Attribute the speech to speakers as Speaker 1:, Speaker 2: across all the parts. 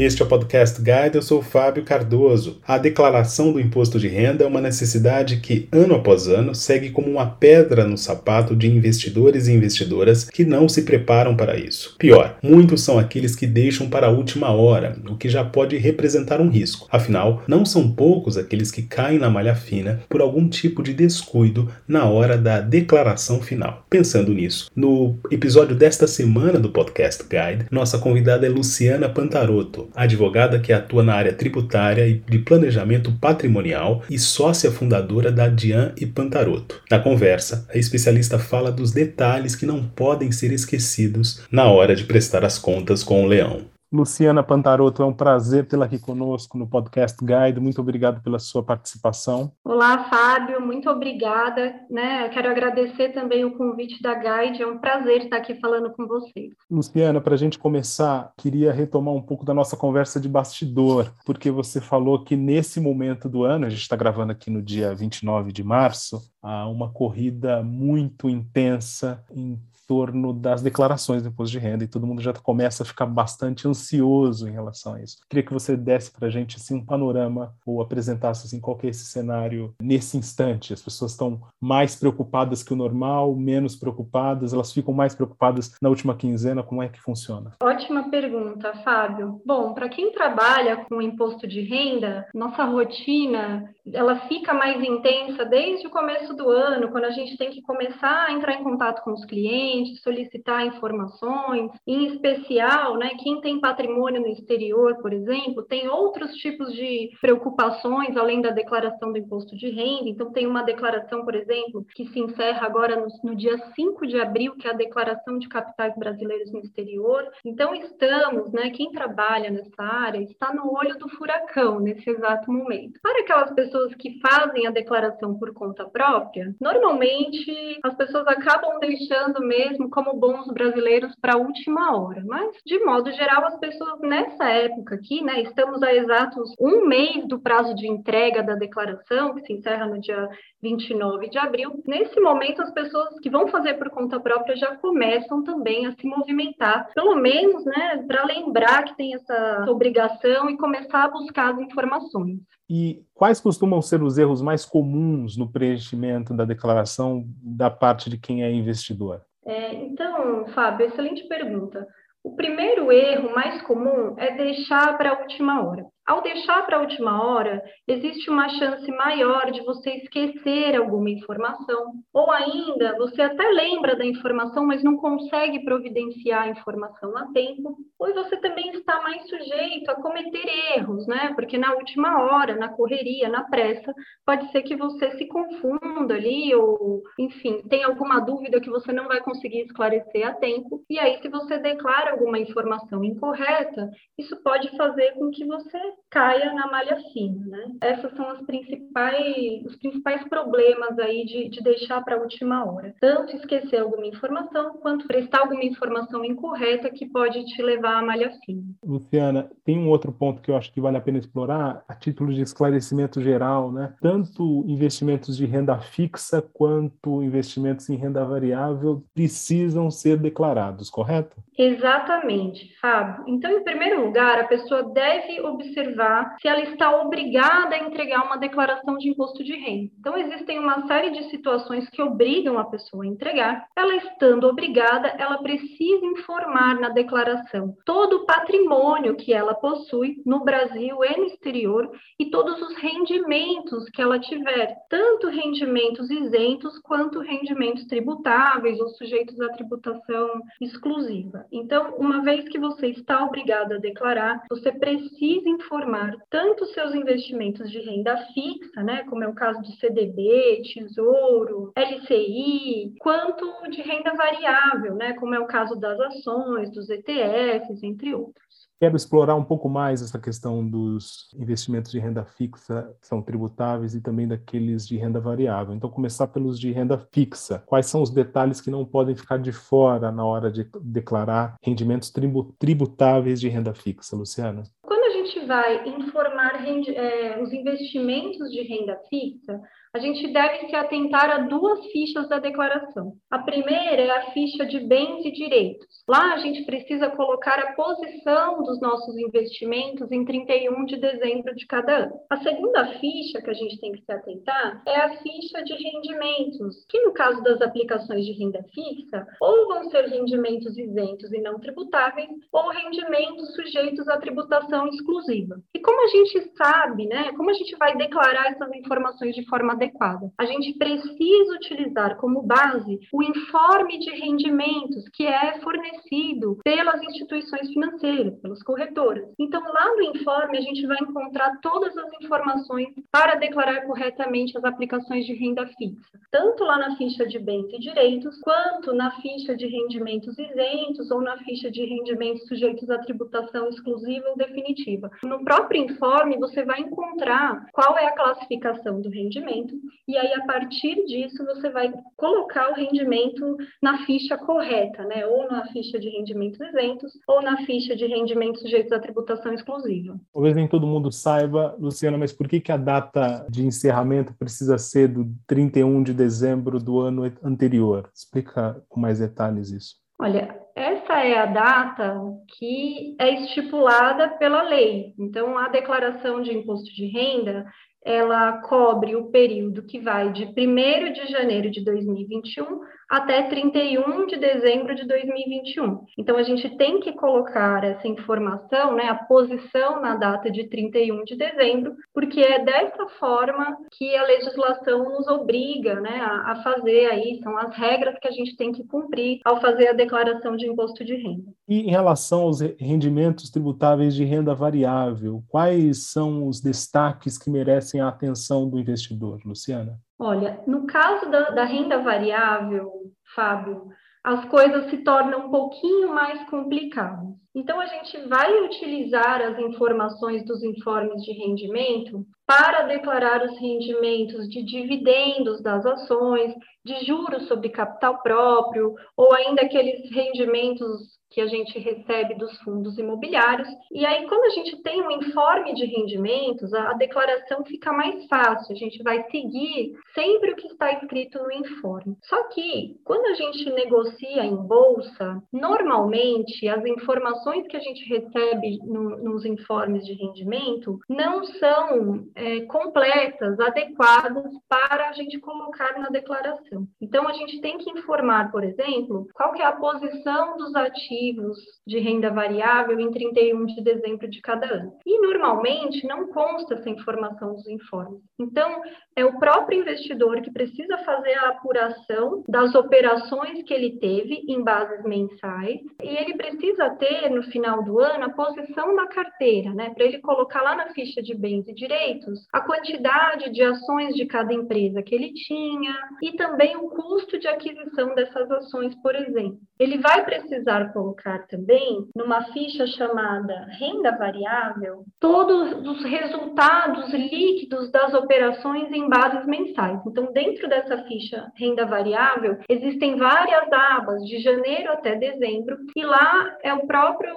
Speaker 1: Este é o Podcast Guide, eu sou Fábio Cardoso. A declaração do imposto de renda é uma necessidade que, ano após ano, segue como uma pedra no sapato de investidores e investidoras que não se preparam para isso. Pior, muitos são aqueles que deixam para a última hora, o que já pode representar um risco. Afinal, não são poucos aqueles que caem na malha fina por algum tipo de descuido na hora da declaração final. Pensando nisso, no episódio desta semana do Podcast Guide, nossa convidada é Luciana Pantaroto, advogada que atua na área tributária e de planejamento patrimonial e sócia fundadora da Dian e Pantaroto. Na conversa, a especialista fala dos detalhes que não podem ser esquecidos na hora de prestar as contas com o leão. Luciana Pantaroto, é um prazer tê-la aqui conosco no Podcast Guide. Muito obrigado pela sua participação.
Speaker 2: Olá, Fábio, muito obrigada. Né? quero agradecer também o convite da Guide, é um prazer estar aqui falando com vocês.
Speaker 1: Luciana, para a gente começar, queria retomar um pouco da nossa conversa de bastidor, porque você falou que nesse momento do ano, a gente está gravando aqui no dia 29 de março, há uma corrida muito intensa em torno das declarações do imposto de renda e todo mundo já começa a ficar bastante ansioso em relação a isso. Queria que você desse para a gente assim, um panorama ou apresentasse assim, qual é esse cenário nesse instante. As pessoas estão mais preocupadas que o normal, menos preocupadas, elas ficam mais preocupadas na última quinzena, como é que funciona?
Speaker 2: Ótima pergunta, Fábio. Bom, para quem trabalha com imposto de renda, nossa rotina ela fica mais intensa desde o começo do ano, quando a gente tem que começar a entrar em contato com os clientes, solicitar informações, em especial, né, quem tem patrimônio no exterior, por exemplo, tem outros tipos de preocupações além da declaração do imposto de renda. Então, tem uma declaração, por exemplo, que se encerra agora no, no dia 5 de abril, que é a declaração de capitais brasileiros no exterior. Então, estamos, né, quem trabalha nessa área está no olho do furacão nesse exato momento. Para aquelas pessoas que fazem a declaração por conta própria, normalmente as pessoas acabam deixando mesmo como bons brasileiros para a última hora. Mas, de modo geral, as pessoas nessa época aqui, né, estamos a exatos um mês do prazo de entrega da declaração, que se encerra no dia 29 de abril. Nesse momento, as pessoas que vão fazer por conta própria já começam também a se movimentar, pelo menos, né, para lembrar que tem essa obrigação e começar a buscar as informações.
Speaker 1: E quais costumam ser os erros mais comuns no preenchimento da declaração da parte de quem é investidor?
Speaker 2: É, então, Fábio, excelente pergunta. O primeiro erro mais comum é deixar para a última hora. Ao deixar para a última hora, existe uma chance maior de você esquecer alguma informação, ou ainda você até lembra da informação, mas não consegue providenciar a informação a tempo, ou você também está mais sujeito a cometer erros, né? Porque na última hora, na correria, na pressa, pode ser que você se confunda ali, ou enfim, tem alguma dúvida que você não vai conseguir esclarecer a tempo, e aí, se você declara alguma informação incorreta, isso pode fazer com que você caia na malha fina, né? Essas são as principais, os principais problemas aí de, de deixar para a última hora. Tanto esquecer alguma informação, quanto prestar alguma informação incorreta que pode te levar à malha fina.
Speaker 1: Luciana, tem um outro ponto que eu acho que vale a pena explorar, a título de esclarecimento geral, né? Tanto investimentos de renda fixa quanto investimentos em renda variável precisam ser declarados, correto?
Speaker 2: Exatamente, Fábio. Então, em primeiro lugar, a pessoa deve observar se ela está obrigada a entregar uma declaração de imposto de renda. Então, existem uma série de situações que obrigam a pessoa a entregar. Ela estando obrigada, ela precisa informar na declaração todo o patrimônio que ela possui no Brasil e no exterior e todos os rendimentos que ela tiver, tanto rendimentos isentos quanto rendimentos tributáveis ou sujeitos à tributação exclusiva. Então, uma vez que você está obrigado a declarar, você precisa informar tanto seus investimentos de renda fixa, né, como é o caso de CDB, Tesouro, LCI, quanto de renda variável, né, como é o caso das ações, dos ETFs, entre outros.
Speaker 1: Quero explorar um pouco mais essa questão dos investimentos de renda fixa que são tributáveis e também daqueles de renda variável. Então, começar pelos de renda fixa. Quais são os detalhes que não podem ficar de fora na hora de declarar rendimentos tributáveis de renda fixa, Luciana?
Speaker 2: Quando a gente vai informar é, os investimentos de renda fixa, a gente deve se atentar a duas fichas da declaração. A primeira é a ficha de bens e direitos. Lá a gente precisa colocar a posição dos nossos investimentos em 31 de dezembro de cada ano. A segunda ficha que a gente tem que se atentar é a ficha de rendimentos, que no caso das aplicações de renda fixa, ou vão ser rendimentos isentos e não tributáveis, ou rendimentos sujeitos à tributação exclusiva. E como a gente sabe, né, como a gente vai declarar essas informações de forma adequada? A gente precisa utilizar como base o informe de rendimentos que é fornecido pelas instituições financeiras, pelas corretoras. Então, lá no informe, a gente vai encontrar todas as informações para declarar corretamente as aplicações de renda fixa, tanto lá na ficha de bens e direitos, quanto na ficha de rendimentos isentos ou na ficha de rendimentos sujeitos à tributação exclusiva ou definitiva. No próprio informe, você vai encontrar qual é a classificação do rendimento e aí, a partir disso, você vai colocar o rendimento na ficha correta, né? Ou na ficha de rendimentos isentos ou na ficha de rendimentos sujeitos à tributação exclusiva.
Speaker 1: Talvez nem todo mundo saiba, Luciana, mas por que, que a data de encerramento precisa ser do 31 de dezembro do ano anterior? Explica com mais detalhes isso.
Speaker 2: Olha, essa é a data que é estipulada pela lei. Então, a declaração de imposto de renda, ela cobre o período que vai de 1 de janeiro de 2021 até 31 de dezembro de 2021. Então, a gente tem que colocar essa informação, né, a posição na data de 31 de dezembro, porque é dessa forma que a legislação nos obriga né, a, a fazer aí, são as regras que a gente tem que cumprir ao fazer a declaração de imposto de renda.
Speaker 1: E em relação aos rendimentos tributáveis de renda variável, quais são os destaques que merecem a atenção do investidor, Luciana?
Speaker 2: Olha, no caso da, da renda variável, Fábio, as coisas se tornam um pouquinho mais complicadas. Então, a gente vai utilizar as informações dos informes de rendimento para declarar os rendimentos de dividendos das ações, de juros sobre capital próprio, ou ainda aqueles rendimentos que a gente recebe dos fundos imobiliários. E aí, quando a gente tem um informe de rendimentos, a, declaração fica mais fácil, a gente vai seguir sempre o que está escrito no informe. Só que, quando a gente negocia em bolsa, normalmente as informações que a gente recebe no, nos informes de rendimento não são é, completas, adequadas para a gente colocar na declaração. Então, a gente tem que informar, por exemplo, qual que é a posição dos ativos de renda variável em 31 de dezembro de cada ano. E normalmente não consta essa informação dos informes. Então, é o próprio investidor que precisa fazer a apuração das operações que ele teve em bases mensais e ele precisa ter no final do ano a posição da carteira, né, para ele colocar lá na ficha de bens e direitos a quantidade de ações de cada empresa que ele tinha e também o custo de aquisição dessas ações, por exemplo. Ele vai precisar colocar também numa ficha chamada renda variável todos os resultados líquidos das operações em bases mensais. Então, dentro dessa ficha renda variável, existem várias abas de janeiro até dezembro e lá é o próprio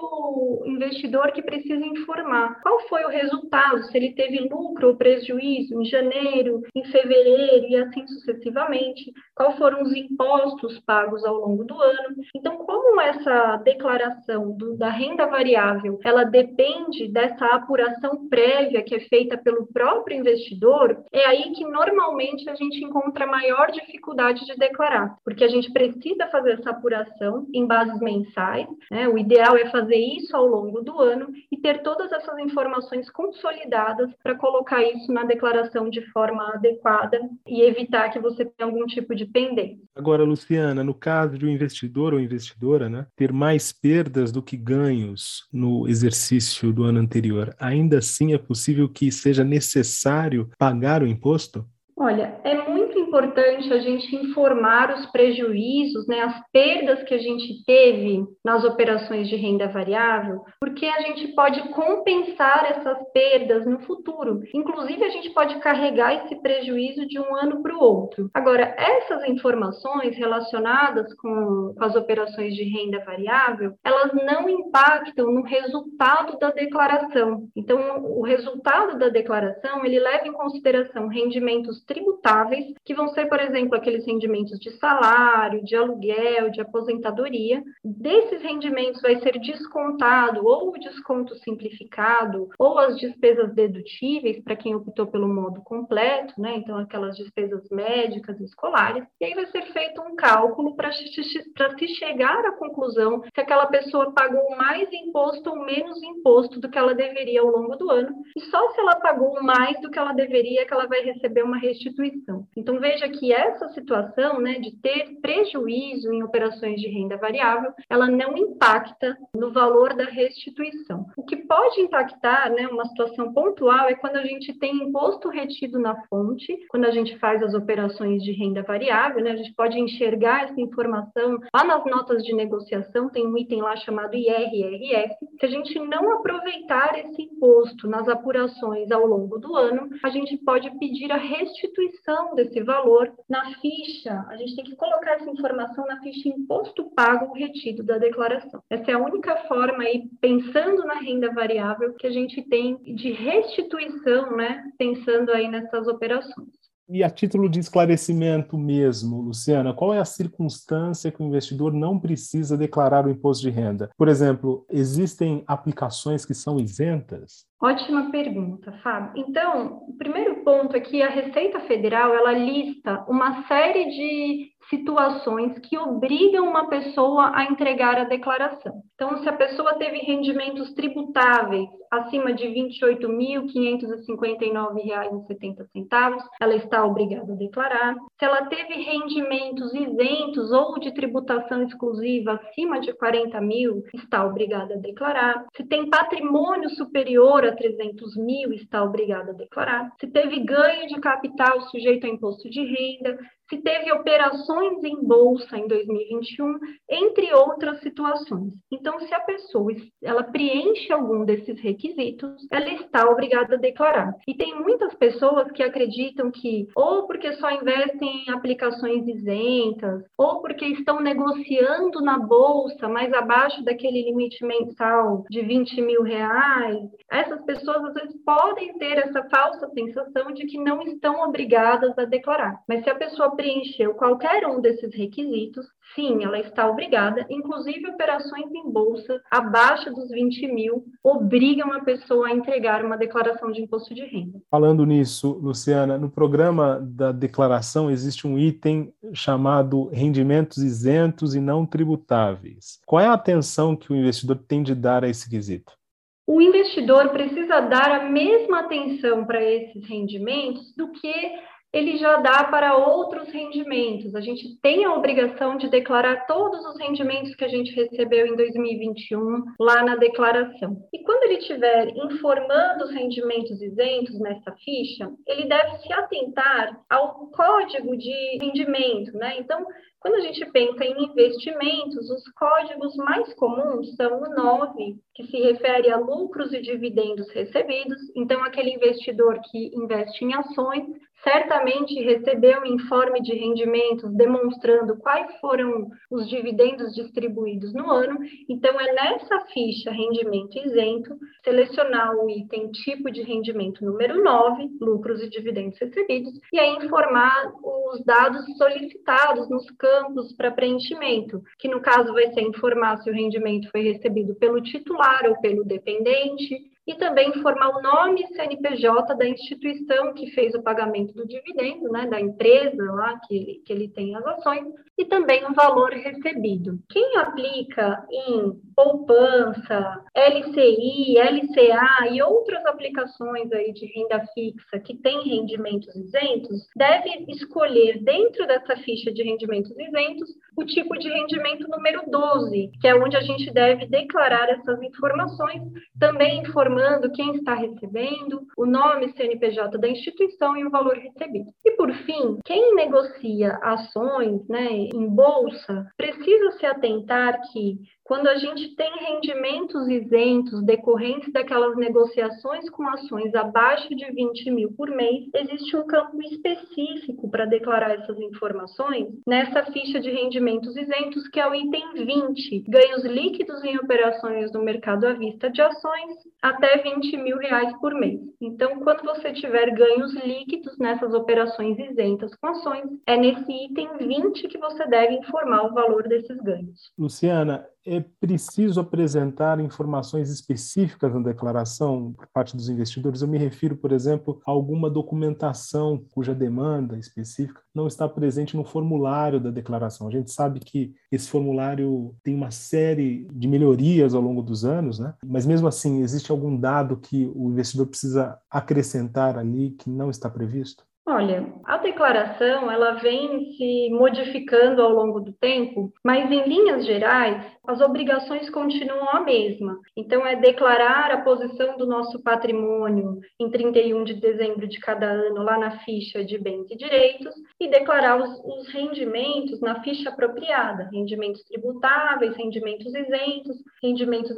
Speaker 2: investidor que precisa informar qual foi o resultado, se ele teve lucro ou prejuízo em janeiro, em fevereiro e assim sucessivamente, quais foram os impostos pagos ao longo do ano. Então, como essa declaração do, da renda variável, ela depende dessa apuração prévia que é feita pelo próprio investidor, é aí que normalmente a gente encontra maior dificuldade de declarar, porque a gente precisa fazer essa apuração em bases mensais, né? o ideal é fazer isso ao longo do ano e ter todas essas informações consolidadas para colocar isso na declaração de forma adequada e evitar que você tenha algum tipo de pendência.
Speaker 1: Agora, Luciana, no caso de um investidor ou investidora, né, ter mais mais perdas do que ganhos no exercício do ano anterior, ainda assim é possível que seja necessário pagar o imposto?
Speaker 2: Olha, é muito importante a gente informar os prejuízos, né, as perdas que a gente teve nas operações de renda variável, porque a gente pode compensar essas perdas no futuro. Inclusive, a gente pode carregar esse prejuízo de um ano para o outro. Agora, essas informações relacionadas com, com as operações de renda variável, elas não impactam no resultado da declaração. Então, o resultado da declaração, ele leva em consideração rendimentos tributáveis, que vão ser, por exemplo, aqueles rendimentos de salário, de aluguel, de aposentadoria. Desses rendimentos vai ser descontado ou o desconto simplificado ou as despesas dedutíveis para quem optou pelo modo completo, né? Então aquelas despesas médicas e escolares. E aí vai ser feito um cálculo para se chegar à conclusão se aquela pessoa pagou mais imposto ou menos imposto do que ela deveria ao longo do ano. E só se ela pagou mais do que ela deveria que ela vai receber uma restituição. Então veja que essa situação, né, de ter prejuízo em operações de renda variável, ela não impacta no valor da restituição. O que pode impactar, né, uma situação pontual é quando a gente tem imposto retido na fonte, quando a gente faz as operações de renda variável, né, a gente pode enxergar essa informação lá nas notas de negociação, tem um item lá chamado IRRF. Se a gente não aproveitar esse imposto nas apurações ao longo do ano, a gente pode pedir a restituição desse valor na ficha. A gente tem que colocar essa informação na ficha imposto pago retido da declaração. Essa é a única forma aí, pensando na renda variável, que a gente tem de restituição, né? Pensando aí nessas operações.
Speaker 1: E a título de esclarecimento mesmo, Luciana, qual é a circunstância que o investidor não precisa declarar o imposto de renda? Por exemplo, existem aplicações que são isentas?
Speaker 2: Ótima pergunta, Fábio. Então, o primeiro ponto é que a Receita Federal ela lista uma série de situações que obrigam uma pessoa a entregar a declaração. Então, se a pessoa teve rendimentos tributáveis acima de R$ 28.559,70, ela está obrigada a declarar. Se ela teve rendimentos isentos ou de tributação exclusiva acima de 40 mil, está obrigada a declarar. Se tem patrimônio superior a 300 mil, está obrigado a declarar. Se teve ganho de capital sujeito a imposto de renda, se teve operações em bolsa em 2021, entre outras situações. Então, se a pessoa ela preenche algum desses requisitos, ela está obrigada a declarar. E tem muitas pessoas que acreditam que ou porque só investem em aplicações isentas, ou porque estão negociando na bolsa mais abaixo daquele limite mensal de 20 mil reais, essas pessoas às vezes podem ter essa falsa sensação de que não estão obrigadas a declarar. Mas se a pessoa preencheu qualquer um desses requisitos, sim, ela está obrigada, inclusive operações em bolsa abaixo dos 20 mil obrigam a pessoa a entregar uma declaração de imposto de renda.
Speaker 1: Falando nisso, Luciana, no programa da declaração existe um item chamado rendimentos isentos e não tributáveis. Qual é a atenção que o investidor tem de dar a esse quesito?
Speaker 2: O investidor precisa dar a mesma atenção para esses rendimentos do que ele já dá para outros rendimentos. A gente tem a obrigação de declarar todos os rendimentos que a gente recebeu em 2021 lá na declaração. E quando ele estiver informando os rendimentos isentos nessa ficha, ele deve se atentar ao código de rendimento, né? Então, quando a gente pensa em investimentos, os códigos mais comuns são o 9, que se refere a lucros e dividendos recebidos. Então, aquele investidor que investe em ações certamente recebeu um informe de rendimentos demonstrando quais foram os dividendos distribuídos no ano. Então, é nessa ficha rendimento isento, selecionar o item tipo de rendimento número 9, lucros e dividendos recebidos, e aí informar os dados solicitados nos campos para preenchimento, que no caso vai ser informar se o rendimento foi recebido pelo titular ou pelo dependente, e também informar o nome CNPJ da instituição que fez o pagamento do dividendo, né, da empresa lá que que ele tem as ações, e também o valor recebido. Quem aplica em poupança, LCI, LCA e outras aplicações aí de renda fixa que tem rendimentos isentos, deve escolher dentro dessa ficha de rendimentos isentos o tipo de rendimento número 12, que é onde a gente deve declarar essas informações, também informando quem está recebendo, o nome CNPJ da instituição e o valor recebido. E por fim, quem negocia ações, né, em bolsa, precisa se atentar que quando a gente tem rendimentos isentos decorrentes daquelas negociações com ações abaixo de 20 mil por mês, existe um campo específico para declarar essas informações nessa ficha de rendimentos isentos, que é o item 20, ganhos líquidos em operações no mercado à vista de ações até 20 mil reais por mês. Então, quando você tiver ganhos líquidos nessas operações isentas com ações, é nesse item 20 que você deve informar o valor desses ganhos.
Speaker 1: Luciana, é preciso apresentar informações específicas na declaração por parte dos investidores? Eu me refiro, por exemplo, a alguma documentação cuja demanda específica não está presente no formulário da declaração. A gente sabe que esse formulário tem uma série de melhorias ao longo dos anos, né? mas mesmo assim, existe algum dado que o investidor precisa acrescentar ali que não está previsto?
Speaker 2: Olha, a declaração ela vem se modificando ao longo do tempo, mas em linhas gerais, as obrigações continuam a mesma. Então, é declarar a posição do nosso patrimônio em 31 de dezembro de cada ano, lá na ficha de bens e direitos, e declarar os, os rendimentos na ficha apropriada: rendimentos tributáveis, rendimentos isentos, rendimentos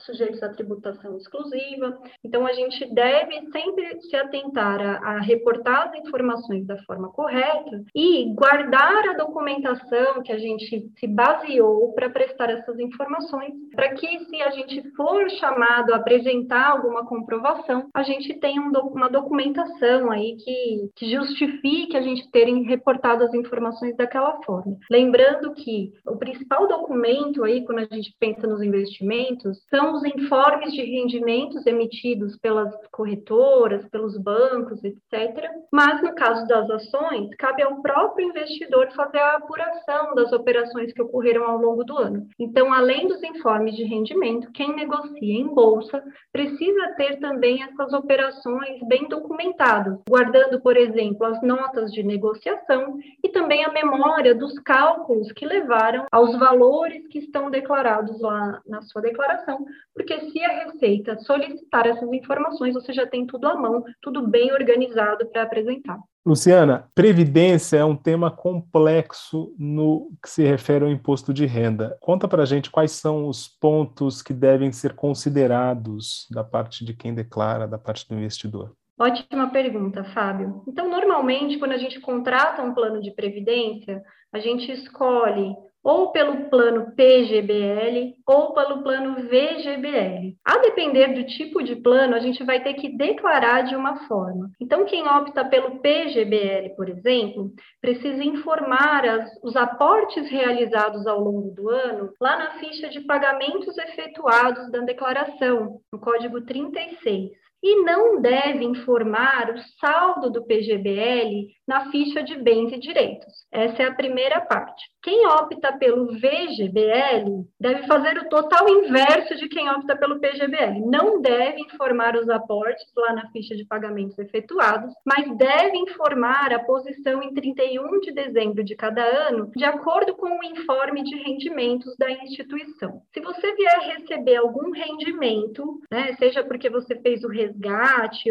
Speaker 2: sujeitos à tributação exclusiva. Então, a gente deve sempre se atentar a, a as informações da forma correta e guardar a documentação que a gente se baseou para prestar essas informações, para que se a gente for chamado a apresentar alguma comprovação, a gente tenha um uma documentação aí que, que justifique a gente terem reportado as informações daquela forma. Lembrando que o principal documento aí, quando a gente pensa nos investimentos, são os informes de rendimentos emitidos pelas corretoras, pelos bancos, etc. Mas no caso das ações, cabe ao próprio investidor fazer a apuração das operações que ocorreram ao longo do ano. Então, além dos informes de rendimento, quem negocia em bolsa precisa ter também essas operações bem documentadas, guardando, por exemplo, as notas de negociação e também a memória dos cálculos que levaram aos valores que estão declarados lá na sua declaração, porque se a Receita solicitar essas informações, você já tem tudo à mão, tudo bem organizado para apresentar.
Speaker 1: Luciana, previdência é um tema complexo no que se refere ao imposto de renda. Conta para a gente quais são os pontos que devem ser considerados da parte de quem declara, da parte do investidor.
Speaker 2: Ótima pergunta, Fábio. Então, normalmente, quando a gente contrata um plano de previdência, a gente escolhe ou pelo plano PGBL ou pelo plano VGBL. A depender do tipo de plano, a gente vai ter que declarar de uma forma. Então, quem opta pelo PGBL, por exemplo, precisa informar as, os aportes realizados ao longo do ano lá na ficha de pagamentos efetuados da declaração, no código 36 e não deve informar o saldo do PGBL na ficha de bens e direitos. Essa é a primeira parte. Quem opta pelo VGBL deve fazer o total inverso de quem opta pelo PGBL. Não deve informar os aportes lá na ficha de pagamentos efetuados, mas deve informar a posição em 31 de dezembro de cada ano, de acordo com o informe de rendimentos da instituição. Se você vier receber algum rendimento, né, seja porque você fez o resgate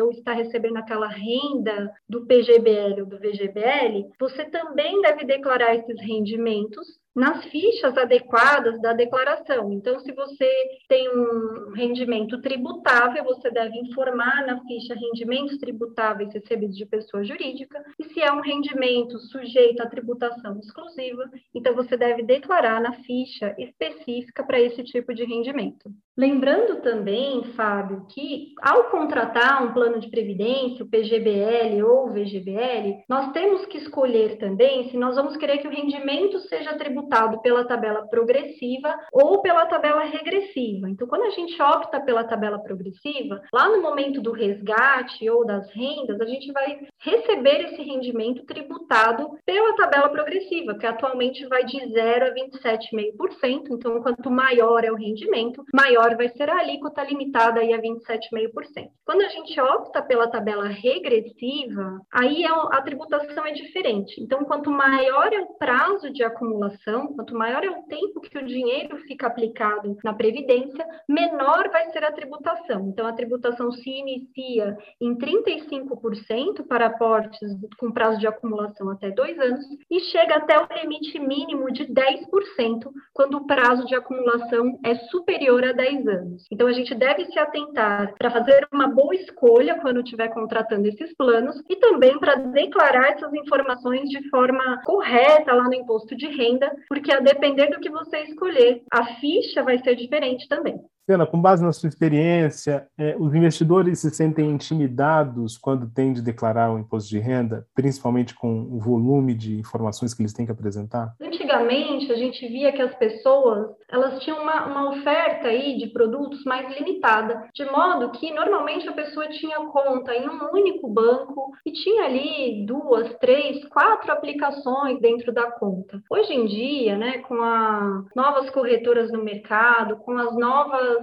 Speaker 2: ou está recebendo aquela renda do PGBL ou do VGBL, você também deve declarar esses rendimentos nas fichas adequadas da declaração. Então, se você tem um rendimento tributável, você deve informar na ficha rendimentos tributáveis recebidos de pessoa jurídica, e se é um rendimento sujeito à tributação exclusiva, então você deve declarar na ficha específica para esse tipo de rendimento. Lembrando também, Fábio, que ao contratar um plano de previdência, o PGBL ou o VGBL, nós temos que escolher também se nós vamos querer que o rendimento seja tributado pela tabela progressiva ou pela tabela regressiva. Então, quando a gente opta pela tabela progressiva, lá no momento do resgate ou das rendas, a gente vai receber esse rendimento tributado pela tabela progressiva, que atualmente vai de 0 a 27,5%. Então, quanto maior é o rendimento, maior maior vai ser a alíquota limitada aí a 27,5%. Quando a gente opta pela tabela regressiva, aí é a tributação é diferente. Então, quanto maior é o prazo de acumulação, quanto maior é o tempo que o dinheiro fica aplicado na previdência, menor vai ser a tributação. Então, a tributação se inicia em 35% para aportes com prazo de acumulação até dois anos e chega até o limite mínimo de 10% quando o prazo de acumulação é superior a 10 anos. Então, a gente deve se atentar para fazer uma boa escolha quando estiver contratando esses planos e também para declarar essas informações de forma correta lá no imposto de renda, porque a depender do que você escolher, a ficha vai ser diferente também.
Speaker 3: Ana, com base na sua experiência, é, os investidores se sentem intimidados quando têm de declarar o imposto de renda, principalmente com o volume de informações que eles têm que apresentar?
Speaker 2: Antigamente, a gente via que as pessoas elas tinham uma, uma oferta aí de produtos mais limitada, de modo que normalmente a pessoa tinha conta em um único banco e tinha ali duas, três, quatro aplicações dentro da conta. Hoje em dia, né, com as novas corretoras no mercado, com as novas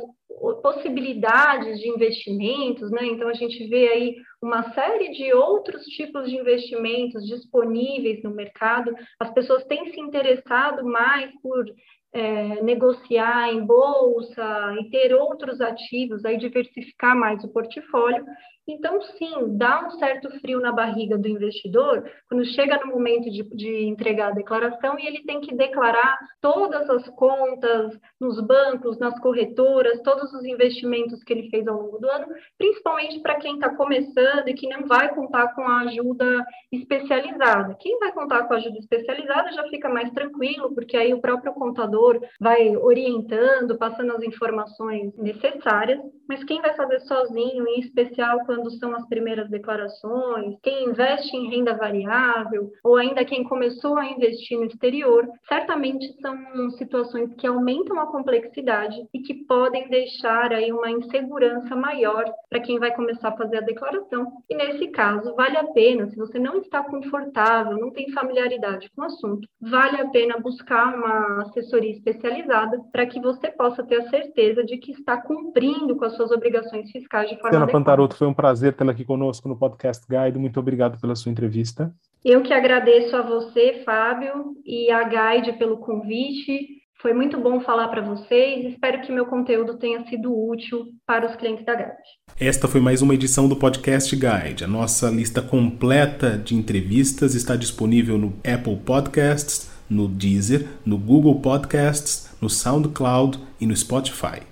Speaker 2: possibilidades de investimentos, né? Então a gente vê aí uma série de outros tipos de investimentos disponíveis no mercado. As pessoas têm se interessado mais por é, negociar em bolsa e ter outros ativos, aí diversificar mais o portfólio. Então, sim, dá um certo frio na barriga do investidor quando chega no momento de, de, entregar a declaração e ele tem que declarar todas as contas nos bancos, nas corretoras, todos os investimentos que ele fez ao longo do ano, principalmente para quem está começando e que não vai contar com a ajuda especializada. Quem vai contar com a ajuda especializada já fica mais tranquilo, porque aí o próprio contador vai orientando, passando as informações necessárias, mas quem vai fazer sozinho, em especial quando são as primeiras declarações, quem investe em renda variável, ou ainda quem começou a investir no exterior, certamente são situações que aumentam a complexidade e que podem deixar aí uma insegurança maior para quem vai começar a fazer a declaração. E nesse caso, vale a pena, se você não está confortável, não tem familiaridade com o assunto, vale a pena buscar uma assessoria especializada para que você possa ter a certeza de que está cumprindo com as suas obrigações fiscais de forma
Speaker 3: Pantaroto, foi um prazer tê-la aqui conosco no Podcast Guide. Muito obrigado pela sua entrevista.
Speaker 2: Eu que agradeço a você, Fábio, e a Guide pelo convite. Foi muito bom falar para vocês. Espero que meu conteúdo tenha sido útil para os clientes da Guide.
Speaker 1: Esta foi mais uma edição do Podcast Guide. A nossa lista completa de entrevistas está disponível no Apple Podcasts, no Deezer, no Google Podcasts, no SoundCloud e no Spotify.